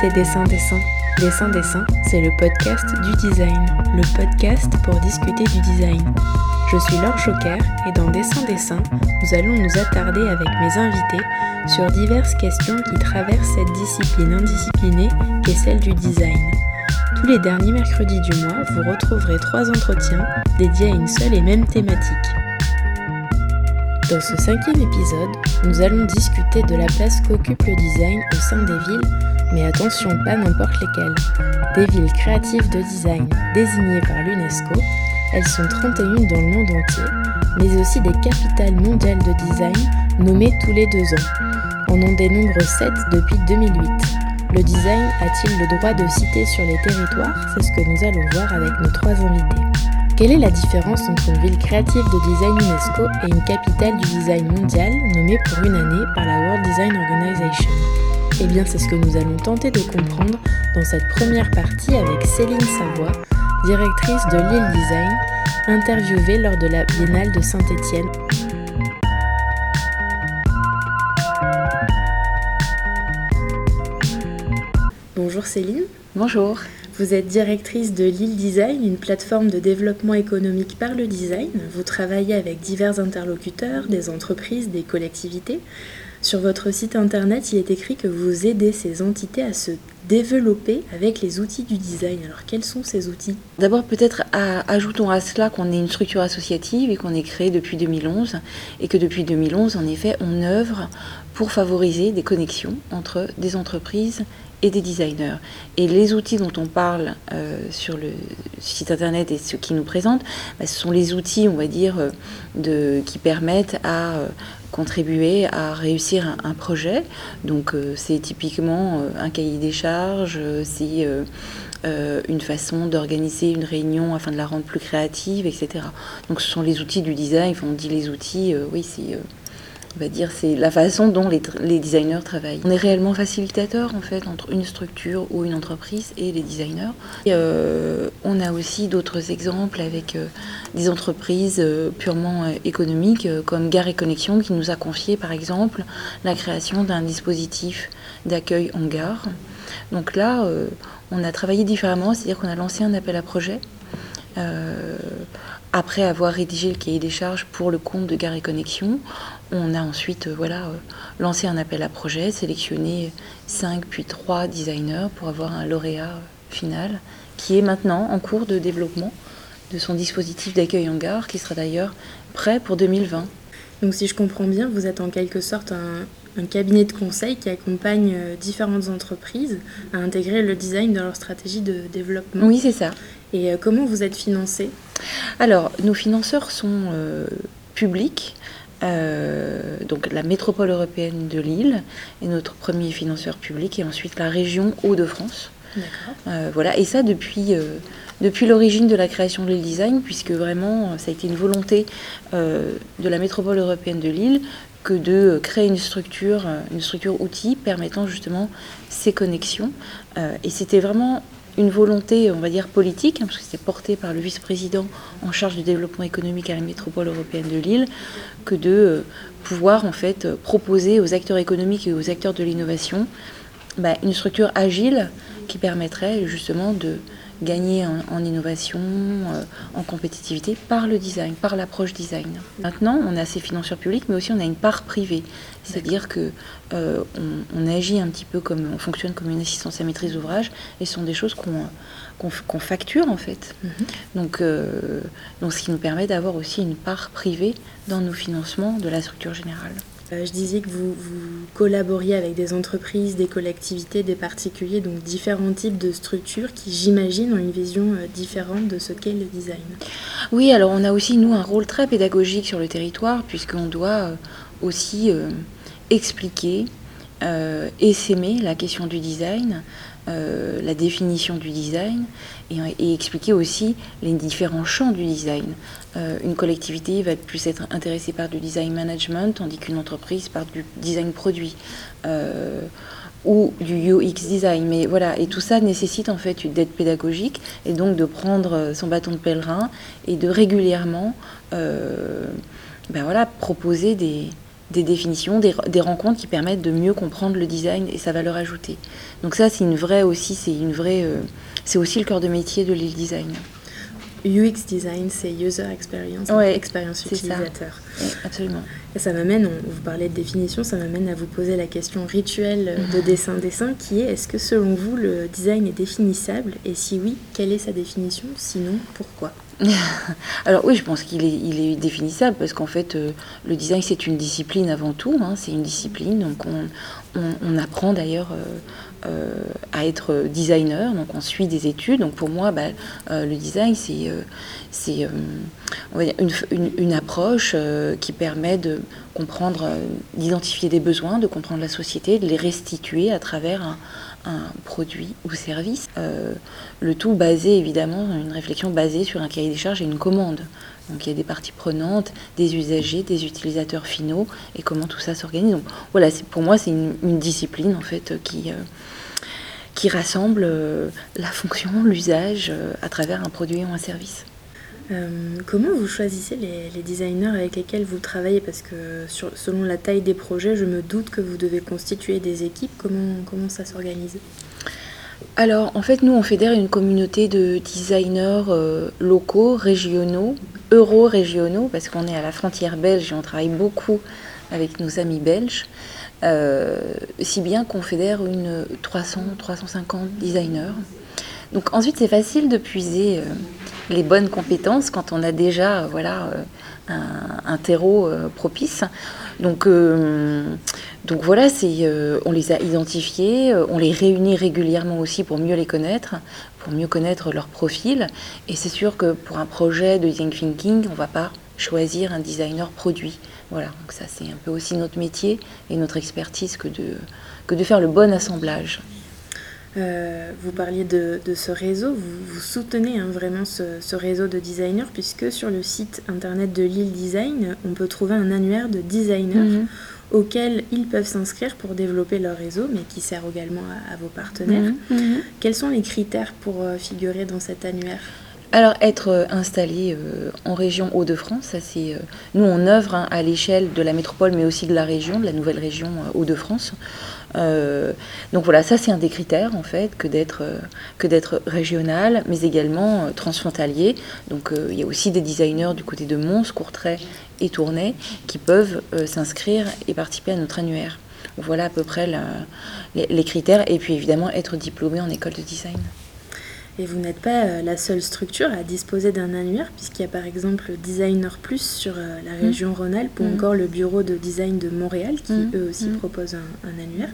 c'est Dessin Dessin. Dessin Dessin, c'est le podcast du design, le podcast pour discuter du design. Je suis Laure Choquer et dans Dessin Dessin, nous allons nous attarder avec mes invités sur diverses questions qui traversent cette discipline indisciplinée qu'est celle du design. Tous les derniers mercredis du mois, vous retrouverez trois entretiens dédiés à une seule et même thématique. Dans ce cinquième épisode, nous allons discuter de la place qu'occupe le design au sein des villes, mais attention, pas n'importe lesquelles. Des villes créatives de design désignées par l'UNESCO, elles sont 31 dans le monde entier, mais aussi des capitales mondiales de design nommées tous les deux ans. On en dénombre 7 depuis 2008. Le design a-t-il le droit de citer sur les territoires? C'est ce que nous allons voir avec nos trois invités. Quelle est la différence entre une ville créative de design UNESCO et une capitale du design mondial nommée pour une année par la World Design Organization? Eh bien, c'est ce que nous allons tenter de comprendre dans cette première partie avec Céline Savoie, directrice de Lille Design, interviewée lors de la Biennale de Saint-Étienne. Bonjour Céline. Bonjour. Vous êtes directrice de Lille Design, une plateforme de développement économique par le design. Vous travaillez avec divers interlocuteurs, des entreprises, des collectivités. Sur votre site internet, il est écrit que vous aidez ces entités à se développer avec les outils du design. Alors quels sont ces outils? D'abord peut-être ajoutons à cela qu'on est une structure associative et qu'on est créée depuis 2011 et que depuis 2011 en effet on œuvre pour favoriser des connexions entre des entreprises et des designers. Et les outils dont on parle euh, sur le site internet et ce qui nous présente, bah, ce sont les outils, on va dire, euh, qui permettent à euh, contribuer à réussir un, projet. Donc c'est typiquement un cahier des charges, c'est une façon d'organiser une réunion afin de la rendre plus créative, etc. Donc ce sont les outils du design, on dit les outils, oui, c'est on va dire, c'est la façon dont les, designers travaillent. On est réellement facilitateur en fait entre une structure ou une entreprise et les designers. Euh, on a aussi d'autres exemples avec euh, des entreprises euh, purement économiques comme Gare et Connexion qui nous a confié par exemple la création d'un dispositif d'accueil en gare. Donc là, on a travaillé différemment, c'est-à-dire qu'on a lancé un appel à projet après avoir rédigé le cahier des charges pour le compte de Gare et Connexion, on a ensuite euh, voilà, euh, lancé un appel à projet, sélectionné 5 puis 3 designers pour avoir un lauréat euh, final qui est maintenant en cours de développement de son dispositif d'accueil en gare qui sera d'ailleurs prêt pour 2020. Donc si je comprends bien, vous êtes en quelque sorte un, un cabinet de conseil qui accompagne différentes entreprises à intégrer le design dans leur stratégie de développement. Oui, c'est ça. Et comment vous êtes financé Alors, nos financeurs sont publics. Euh, donc la métropole européenne de Lille est notre premier financeur public et ensuite la région Hauts-de-France. Euh, voilà, et ça depuis, euh, depuis l'origine de la création de Lille Design, puisque vraiment ça a été une volonté de la métropole européenne de Lille que de créer une structure, une structure outil permettant justement ces connexions. et c'était vraiment une volonté, on va dire, politique, hein, parce que c'était porté par le vice-président en charge du développement économique à la métropole européenne de Lille, que de euh, pouvoir en fait proposer aux acteurs économiques et aux acteurs de l'innovation bah, une structure agile qui permettrait justement de gagner en, innovation, euh, en compétitivité par le design, par l'approche design. Maintenant, on a ces financeurs publics, mais aussi on a une part privée. C'est-à-dire que euh, on, agit un petit peu comme, on fonctionne comme une assistance à maîtrise d'ouvrage, et ce sont des choses qu'on facture en fait. Mhm. donc, euh, donc, ce qui nous permet d'avoir aussi une part privée dans nos financements de la structure générale. Euh, je disais que vous, collaboriez avec des entreprises, des collectivités, des particuliers, donc différents types de structures qui, j'imagine, ont une vision euh, différente de ce qu'est le design. Oui, alors on a aussi, nous, un rôle très pédagogique sur le territoire, puisqu'on doit euh, aussi expliquer et s'aimer la question du design, la définition du design, et, expliquer aussi les différents champs du design. Euh, une collectivité va plus être intéressée par du design management, tandis qu'une entreprise par du design produit. Euh, ou du UX design. Mais voilà, et tout ça nécessite en fait d'être pédagogique et donc de prendre son bâton de pèlerin et de régulièrement euh, ben voilà, proposer des, des définitions, des, rencontres qui permettent de mieux comprendre le design et sa valeur ajoutée. Donc ça, c'est une vraie aussi, c'est une vraie, c'est aussi le cœur de métier de l'île design. UX design, c'est user experience, ouais, expérience utilisateur. absolument. Et ça m'amène, vous parlez de définition, ça m'amène à vous poser la question rituelle de dessin-dessin qui est est-ce que selon vous le design est définissable? Et si oui, quelle est sa définition? Sinon, pourquoi? Alors oui, je pense qu'il est, il est définissable parce qu'en fait, euh, le design c'est une discipline avant tout. Hein, c'est une discipline, donc on, on, apprend d'ailleurs euh, euh, à être designer, donc on suit des études. Donc pour moi, bah, euh, le design, c'est c'est une, une, approche qui permet de comprendre, d'identifier des besoins, de comprendre la société, de les restituer à travers un, un produit ou service. le tout basé évidemment, une réflexion basée sur un cahier des charges et une commande. Donc il y a des parties prenantes, des usagers, des utilisateurs finaux et comment tout ça s'organise. Donc voilà, pour moi c'est une, discipline en fait qui, euh, qui rassemble euh, la fonction, l'usage euh, à travers un produit ou un service. Comment vous choisissez les, designers avec lesquels vous travaillez? Parce que selon la taille des projets, je me doute que vous devez constituer des équipes. Comment, comment ça s'organise? Alors, en fait, nous, on fédère une communauté de designers locaux, régionaux, euro-régionaux, parce qu'on est à la frontière belge et on travaille beaucoup avec nos amis belges, euh, si bien qu'on fédère une 300-350 designers. Donc ensuite, c'est facile de puiser euh, les bonnes compétences quand on a déjà voilà, euh, un, terreau propice. Donc, donc voilà, on les a identifiés, on les réunit régulièrement aussi pour mieux les connaître, pour mieux connaître leur profil. Et c'est sûr que pour un projet de design thinking, on ne va pas choisir un designer produit. Voilà, donc ça c'est un peu aussi notre métier et notre expertise que de, que de faire le bon assemblage. Euh, vous parliez de, ce réseau, vous, soutenez hein, vraiment ce, réseau de designers puisque sur le site internet de Lille Design, on peut trouver un annuaire de designers mhm auxquels ils peuvent s'inscrire pour développer leur réseau, mais qui sert également à, vos partenaires. Mhm, mhm. Quels sont les critères pour euh, figurer dans cet annuaire? Alors, être euh, installé euh, en région Hauts-de-France, ça c'est. nous, on œuvre hein, à l'échelle de la métropole, mais aussi de la région, de la nouvelle région Hauts-de-France. Euh, donc voilà, ça c'est un des critères en fait que d'être euh, que d'être régional, mais également euh, transfrontalier. Donc il y a aussi des designers du côté de Mons, Courtrai et Tournai qui peuvent s'inscrire et participer à notre annuaire. Voilà à peu près les critères et puis évidemment être diplômé en école de design. Et vous n'êtes pas euh, la seule structure à disposer d'un annuaire, puisqu'il y a par exemple Designer Plus sur euh, la mmh. région Rhône-Alpes ou mmh. encore le bureau de design de Montréal qui mmh. eux aussi proposent un, annuaire.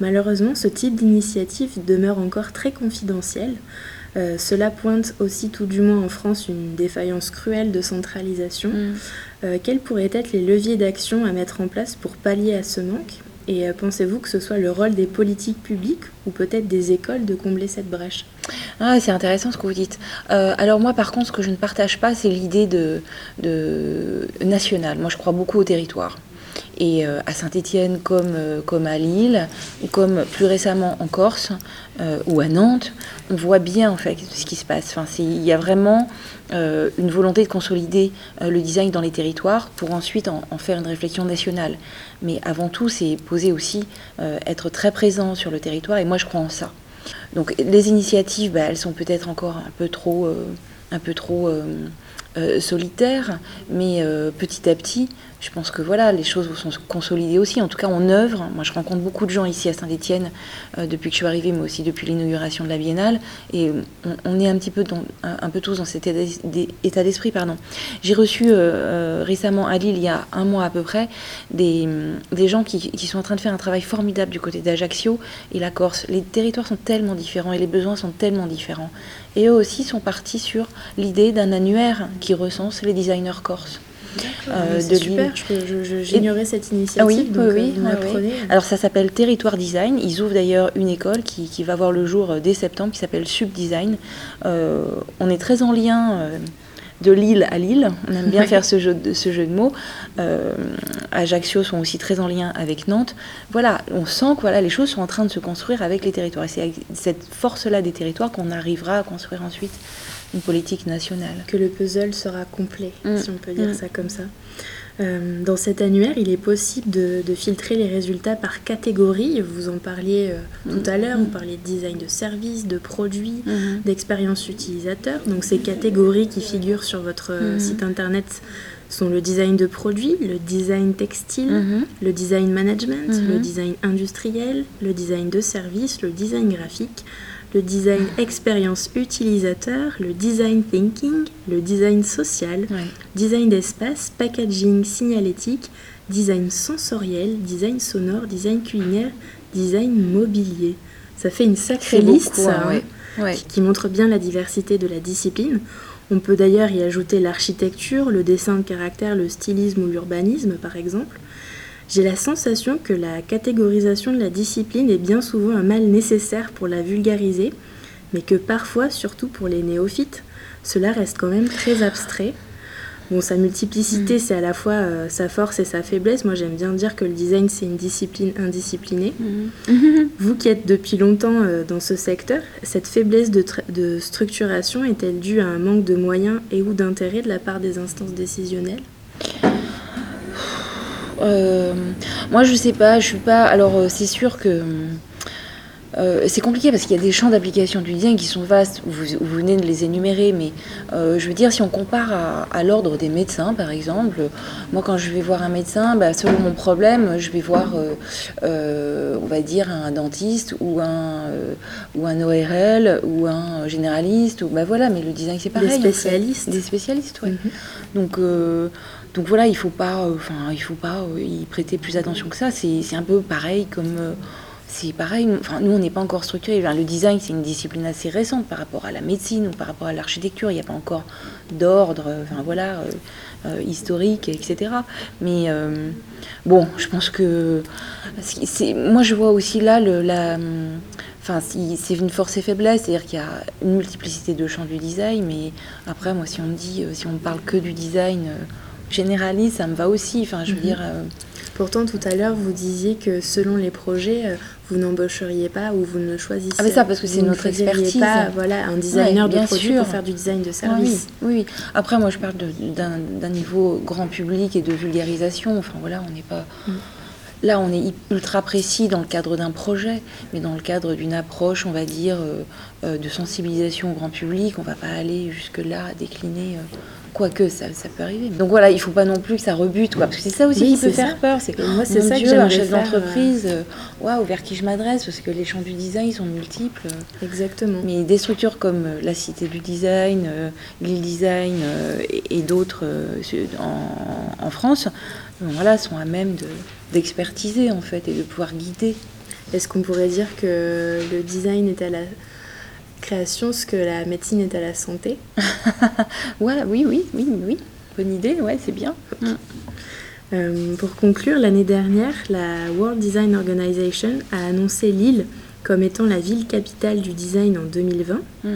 Malheureusement, ce type d'initiative demeure encore très confidentiel. Euh, cela pointe aussi, tout du moins en France, une défaillance cruelle de centralisation. quels pourraient être les leviers d'action à mettre en place pour pallier à ce manque? Et euh, pensez-vous que ce soit le rôle des politiques publiques ou peut-être des écoles de combler cette brèche? Ah, C'est intéressant ce que vous dites. Euh, alors moi, par contre, ce que je ne partage pas, c'est l'idée de, nationale. Moi, je crois beaucoup au territoire. Et euh, à Saint-Étienne, comme, comme à Lille, ou comme plus récemment en Corse ou à Nantes, on voit bien en fait ce qui se passe. Enfin, il y a vraiment euh, une volonté de consolider euh, le design dans les territoires pour ensuite en, faire une réflexion nationale. Mais avant tout, c'est poser aussi, euh, être très présent sur le territoire, et moi je crois en ça. Donc les initiatives, bah, elles sont peut-être encore un peu trop, un peu trop solitaires, mais petit à petit, je pense que voilà, les choses sont consolidées aussi. En tout cas, on œuvre. Moi, je rencontre beaucoup de gens ici à Saint-Étienne euh, depuis que je suis arrivée, mais aussi depuis l'inauguration de la Biennale. Et on, est un petit peu, un, peu tous dans cet état d'esprit. pardon. J'ai reçu euh, euh, récemment à Lille, il y a un mois à peu près, des, des gens qui, qui, sont en train de faire un travail formidable du côté d'Ajaccio et la Corse. Les territoires sont tellement différents et les besoins sont tellement différents. Et eux aussi sont partis sur l'idée d'un annuaire qui recense les designers corses. Euh, de super, j'ignorais cette initiative. oui, donc oui, euh, Alors ça s'appelle Territoire Design. Ils ouvrent d'ailleurs une école qui, qui, va voir le jour euh, dès septembre qui s'appelle Subdesign. Euh, on est très en lien. de Lille à Lille. On aime bien faire ce jeu de, ce jeu de mots. Ajaccio sont aussi très en lien avec Nantes. Voilà, on sent que voilà, les choses sont en train de se construire avec les territoires. Et c'est avec cette force-là des territoires qu'on arrivera à construire ensuite une politique nationale. Que le puzzle sera complet, mm. si on peut dire mm. ça comme ça. Euh, dans cet annuaire, il est possible de, filtrer les résultats par catégorie. Vous en parliez euh, tout à l'heure, vous parliez de design de service, de produits, mhm. d'expérience utilisateur. Donc ces catégories qui figurent sur votre mhm. site internet sont le design de produits, le design textile, mhm. le design management, le design industriel, le design de service, le design graphique, le design expérience utilisateur, le design thinking, le design social, design d'espace, packaging signalétique, design sensoriel, design sonore, design culinaire, design mobilier. Ça fait une sacrée liste hein, qui montre bien la diversité de la discipline. On peut d'ailleurs y ajouter l'architecture, le dessin de caractère, le stylisme ou l'urbanisme par exemple. J'ai la sensation que la catégorisation de la discipline est bien souvent un mal nécessaire pour la vulgariser, mais que parfois, surtout pour les néophytes, cela reste quand même très abstrait. Bon, sa multiplicité, mm. c'est à la fois euh, sa force et sa faiblesse. Moi, j'aime bien dire que le design, c'est une discipline indisciplinée. Mm. Vous qui êtes depuis longtemps euh, dans ce secteur, cette faiblesse de, de structuration est-elle due à un manque de moyens et ou d'intérêt de la part des instances décisionnelles? Euh, moi, je sais pas, je suis pas. Alors, euh, c'est sûr que. Euh, c'est compliqué parce qu'il y a des champs d'application du design qui sont vastes, vous, vous venez de les énumérer, mais je veux dire, si on compare à, l'ordre des médecins, par exemple, moi quand je vais voir un médecin, bah, selon mon problème, je vais voir, on va dire, un dentiste ou un, ou un ORL ou un généraliste, ou bah voilà, mais le design c'est pareil. Des spécialistes. Des spécialistes, oui. Mhm. Donc donc voilà, il faut pas, euh, il faut pas euh, y prêter plus attention que ça. C'est un peu pareil comme euh, c'est pareil. Enfin, nous, on n'est pas encore structuré. le design, c'est une discipline assez récente par rapport à la médecine ou par rapport à l'architecture. Il n'y a pas encore d'ordre, enfin voilà, historique, etc. Mais bon, je pense que moi, je vois aussi là c'est une force et faiblesse, c'est-à-dire qu'il y a une multiplicité de champs du design, mais après, moi, si on dit, si on ne parle que du design, généraliste, ça me va aussi. Enfin, je veux mhm. dire. Euh, Pourtant, tout à l'heure, vous disiez que selon les projets, euh, vous n'embaucheriez pas ou vous ne choisissez Ah, mais ça, parce que c'est notre expertise. pas voilà, un designer de produit pour faire du design de service. Oui, oui. Après, moi, je parle d'un niveau grand public et de vulgarisation. Enfin, voilà, on n'est pas. Mm. Là, on est ultra précis dans le cadre d'un projet, mais dans le cadre d'une approche, on va dire, euh, de sensibilisation au grand public, on ne va pas aller jusque-là, décliner Quoique, ça, ça peut arriver. Donc voilà, il faut pas non plus que ça rebute, quoi. Parce que c'est ça aussi qui peut faire peur. C'est que moi, c'est ça Dieu, que un chef d'entreprise, euh, waouh, vers qui je m'adresse, parce que les champs du design sont multiples. Exactement. Mais des structures comme euh, la Cité du Design, euh, l'île Design et, d'autres en, en, France, voilà, sont à même d'expertiser en fait et de pouvoir guider. Est-ce qu'on pourrait dire que le design est à la création ce que la médecine est à la santé. ouais, oui, oui, oui, oui. Bonne idée, ouais, c'est bien. Euh, pour conclure, l'année dernière, la World Design Organization a annoncé Lille comme étant la ville capitale du design en 2020. Mm.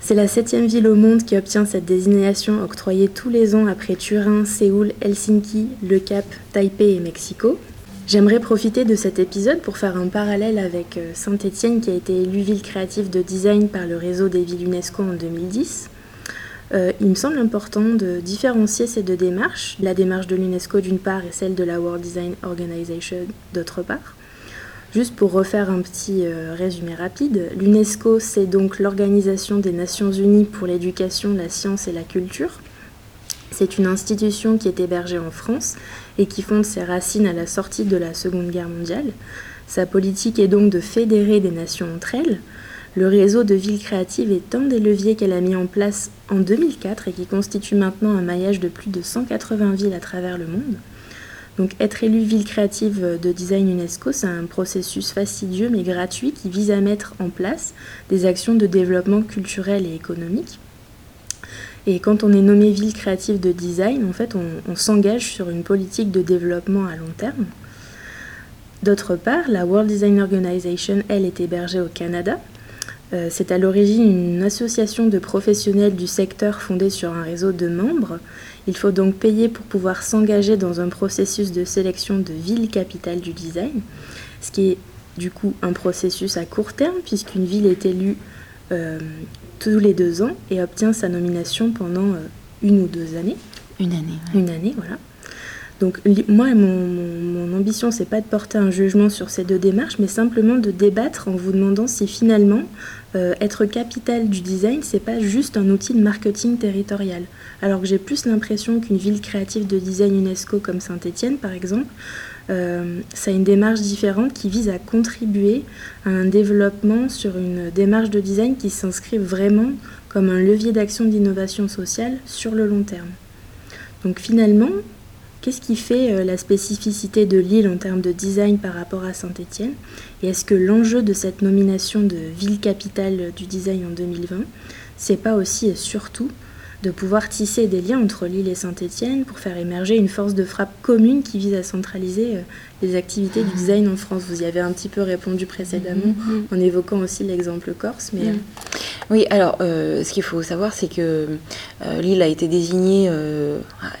C'est la septième ville au monde qui obtient cette désignation octroyée tous les ans après Turin, Séoul, Helsinki, Le Cap, Taipei et Mexico. J'aimerais profiter de cet épisode pour faire un parallèle avec euh, Saint-Étienne qui a été élue ville créative de design par le réseau des villes UNESCO en 2010. Euh, il me semble important de différencier ces deux démarches, la démarche de l'UNESCO d'une part et celle de la World Design Organization d'autre part. Juste pour refaire un petit euh, résumé rapide, l'UNESCO c'est donc l'Organisation des Nations Unies pour l'éducation, la science et la culture. C'est une institution qui est hébergée en France et qui fonde ses racines à la sortie de la Seconde Guerre mondiale. Sa politique est donc de fédérer des nations entre elles. Le réseau de villes créatives est un des leviers qu'elle a mis en place en 2004 et qui constitue maintenant un maillage de plus de 180 villes à travers le monde. Donc être élu ville créative de design UNESCO, c'est un processus fastidieux mais gratuit qui vise à mettre en place des actions de développement culturel et économique. Et quand on est nommé ville créative de design, en fait, on, s'engage sur une politique de développement à long terme. D'autre part, la World Design Organization, elle, est hébergée au Canada. Euh, c'est à l'origine une association de professionnels du secteur fondée sur un réseau de membres. Il faut donc payer pour pouvoir s'engager dans un processus de sélection de ville capitale du design, ce qui est du coup un processus à court terme puisqu'une ville est élue euh, tous les deux ans et obtient sa nomination pendant euh, une ou deux années. Une année. Une année, voilà. Donc moi, mon, mon, ambition, c'est pas de porter un jugement sur ces deux démarches, mais simplement de débattre en vous demandant si finalement euh, être capitale du design, c'est pas juste un outil de marketing territorial. Alors que j'ai plus l'impression qu'une ville créative de design UNESCO comme Saint-Étienne, par exemple, euh, ça a une démarche différente qui vise à contribuer à un développement sur une démarche de design qui s'inscrit vraiment comme un levier d'action d'innovation sociale sur le long terme. Donc finalement, Qu'est-ce qui fait euh, la spécificité de l'île en termes de design par rapport à Saint-Étienne? Et est-ce que l'enjeu de cette nomination de ville capitale du design en 2020, c'est pas aussi et surtout de pouvoir tisser des liens entre Lille et Saint-Étienne pour faire émerger une force de frappe commune qui vise à centraliser euh, les activités du design en France. Vous y avez un petit peu répondu précédemment mm-hmm. en évoquant aussi l'exemple corse. Mais... Mm. Oui, alors euh, ce qu'il faut savoir, c'est que euh, Lille a été désignée,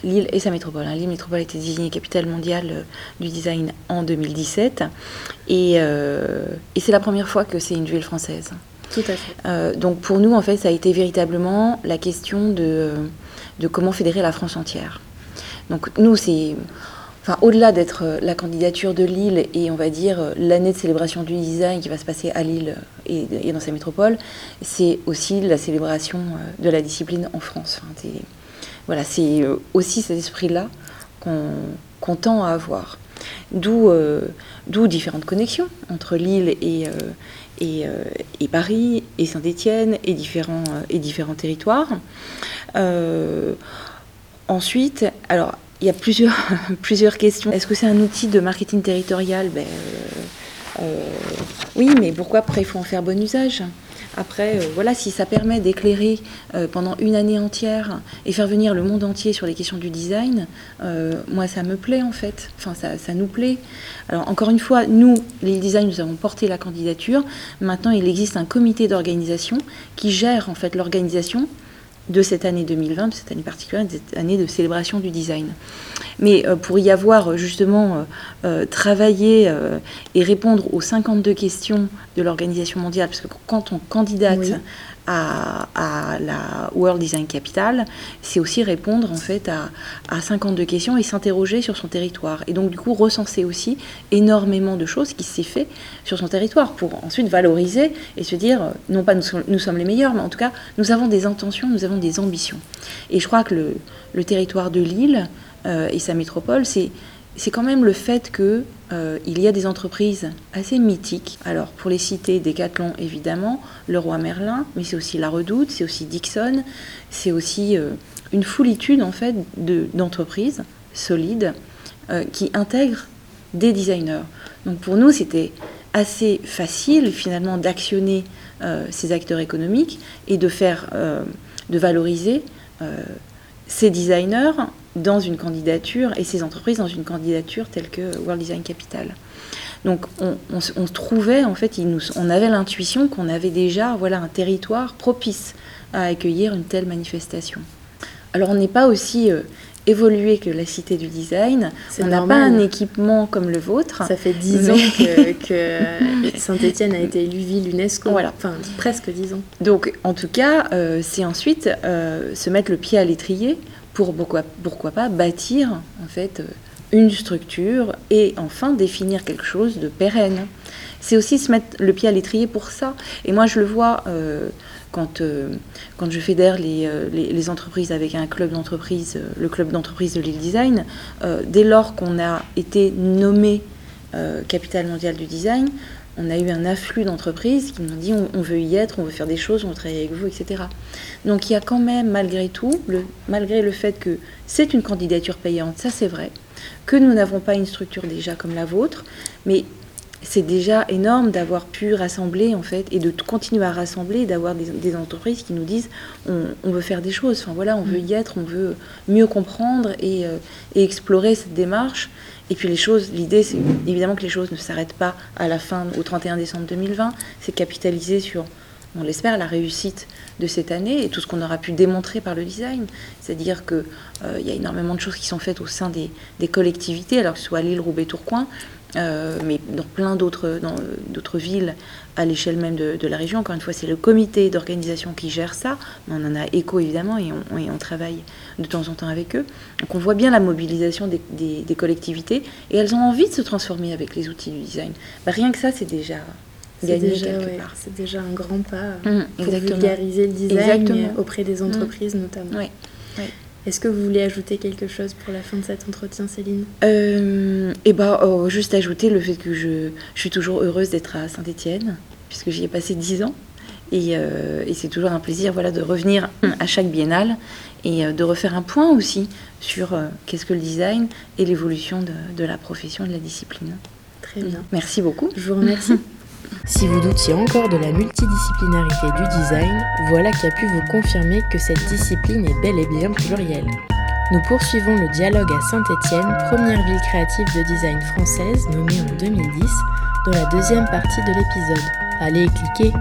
Lille et sa métropole, hein, Lille métropole a été désignée capitale mondiale du design en 2017. Et, et c'est la première fois que c'est une ville française. Tout à fait. Euh, donc pour nous, en fait, ça a été véritablement la question de, de comment fédérer la France entière. Donc nous, c'est... Enfin, au-delà d'être euh, la candidature de Lille et on va dire euh, l'année de célébration du design qui va se passer à Lille et, dans sa métropole, c'est aussi la célébration de la discipline en France. voilà, c'est aussi cet esprit-là qu'on tend à avoir. D'où différentes connexions entre Lille et, euh, et, Paris, et Saint-Étienne, et différents, euh, et différents territoires. Euh, ensuite, alors, il y a plusieurs, plusieurs questions. Est-ce que c'est un outil de marketing territorial? Ben, Oui, mais pourquoi après il faut en faire bon usage? Après, euh, voilà, si ça permet d'éclairer euh, pendant une année entière et faire venir le monde entier sur les questions du design, euh, moi, ça me plaît en fait. Enfin, ça, ça, nous plaît. Alors, encore une fois, nous, les design, nous avons porté la candidature. Maintenant, il existe un comité d'organisation qui gère en fait l'organisation de cette année 2020, de cette année particulière, de cette année de célébration du design. Mais euh, pour y avoir euh, justement euh, travaillé et répondre aux 52 questions de l'organisation mondiale, parce que quand on candidate à, la World Design Capital, c'est aussi répondre en fait à, à 52 questions et s'interroger sur son territoire. Et donc du coup recenser aussi énormément de choses qui s'est fait sur son territoire pour ensuite valoriser et se dire, non pas nous, sommes les meilleurs, mais en tout cas nous avons des intentions, nous avons des ambitions. Et je crois que le, territoire de l'île euh, et sa métropole, c'est c'est quand même le fait qu'il euh, y a des entreprises assez mythiques. Alors pour les citer, Decathlon évidemment, le roi Merlin, mais c'est aussi la Redoute, c'est aussi Dixon, c'est aussi euh, une foulitude en fait d'entreprises solides euh, qui intègrent des designers. Donc pour nous c'était assez facile finalement d'actionner ces acteurs économiques et de de valoriser ces designers dans une candidature et ces entreprises dans une candidature telle que World Design Capital. Donc on, on, trouvait, en fait, il nous, on avait l'intuition qu'on avait déjà voilà, un territoire propice à accueillir une telle manifestation. Alors on n'est pas aussi euh, évolué que la Cité du Design. On n'a pas un équipement comme le vôtre. Ça fait dix ans que, Saint-Étienne a été élue ville UNESCO. Voilà. Enfin, presque dix ans. Donc en tout cas, euh, c'est ensuite euh, se mettre le pied à l'étrier pour pourquoi, pas bâtir en fait une structure et enfin définir quelque chose de pérenne. C'est aussi se mettre le pied à l'étrier pour ça. Et moi, je le vois euh, quand, euh, quand je fédère les, euh, les, les, entreprises avec un club d'entreprise, le club d'entreprise de l'île design. dès lors qu'on a été nommé capitale mondiale du design, on a eu un afflux d'entreprises qui nous ont dit on, veut y être, on veut faire des choses, on veut travailler avec vous, etc. Donc il y a quand même, malgré tout, malgré le fait que c'est une candidature payante, ça c'est vrai, que nous n'avons pas une structure déjà comme la vôtre, mais c'est déjà énorme d'avoir pu rassembler en fait et de continuer à rassembler, d'avoir des, entreprises qui nous disent on, veut faire des choses, enfin voilà, on veut y être, on veut mieux comprendre et, euh, et explorer cette démarche et puis les choses, l'idée, c'est évidemment que les choses ne s'arrêtent pas à la fin, au 31 décembre 2020. C'est capitaliser sur on l'espère, la réussite de cette année et tout ce qu'on aura pu démontrer par le design. C'est-à-dire qu'il il y a énormément de choses qui sont faites au sein des, collectivités, alors que ce soit Lille, Roubaix, Tourcoing, euh, mais dans plein d'autres villes à l'échelle même de, la région. Encore une fois, c'est le comité d'organisation qui gère ça. On en a écho évidemment et on, on, travaille de temps en temps avec eux. Donc on voit bien la mobilisation des, des, collectivités et elles ont envie de se transformer avec les outils du design. Bah, rien que ça, c'est déjà gagné quelque part. C'est déjà un grand pas mmh, pour vulgariser le design auprès des entreprises mmh. notamment. Oui. Est-ce que vous voulez ajouter quelque chose pour la fin de cet entretien, Céline? Euh, Eh bien, oh, juste ajouter le fait que je, suis toujours heureuse d'être à Saint-Étienne, puisque j'y ai passé dix ans. Euh, et, c'est toujours un plaisir voilà, de revenir à chaque biennale et euh, de refaire un point aussi sur qu'est-ce que le design et l'évolution de, de, la profession et de la discipline. Très bien. Merci beaucoup. Je vous remercie. Si vous doutiez encore de la multidisciplinarité du design, voilà qui a pu vous confirmer que cette discipline est bel et bien plurielle. Nous poursuivons le dialogue à Saint-Étienne, première ville créative de design française nommée en 2010, dans la deuxième partie de l'épisode. Allez, cliquez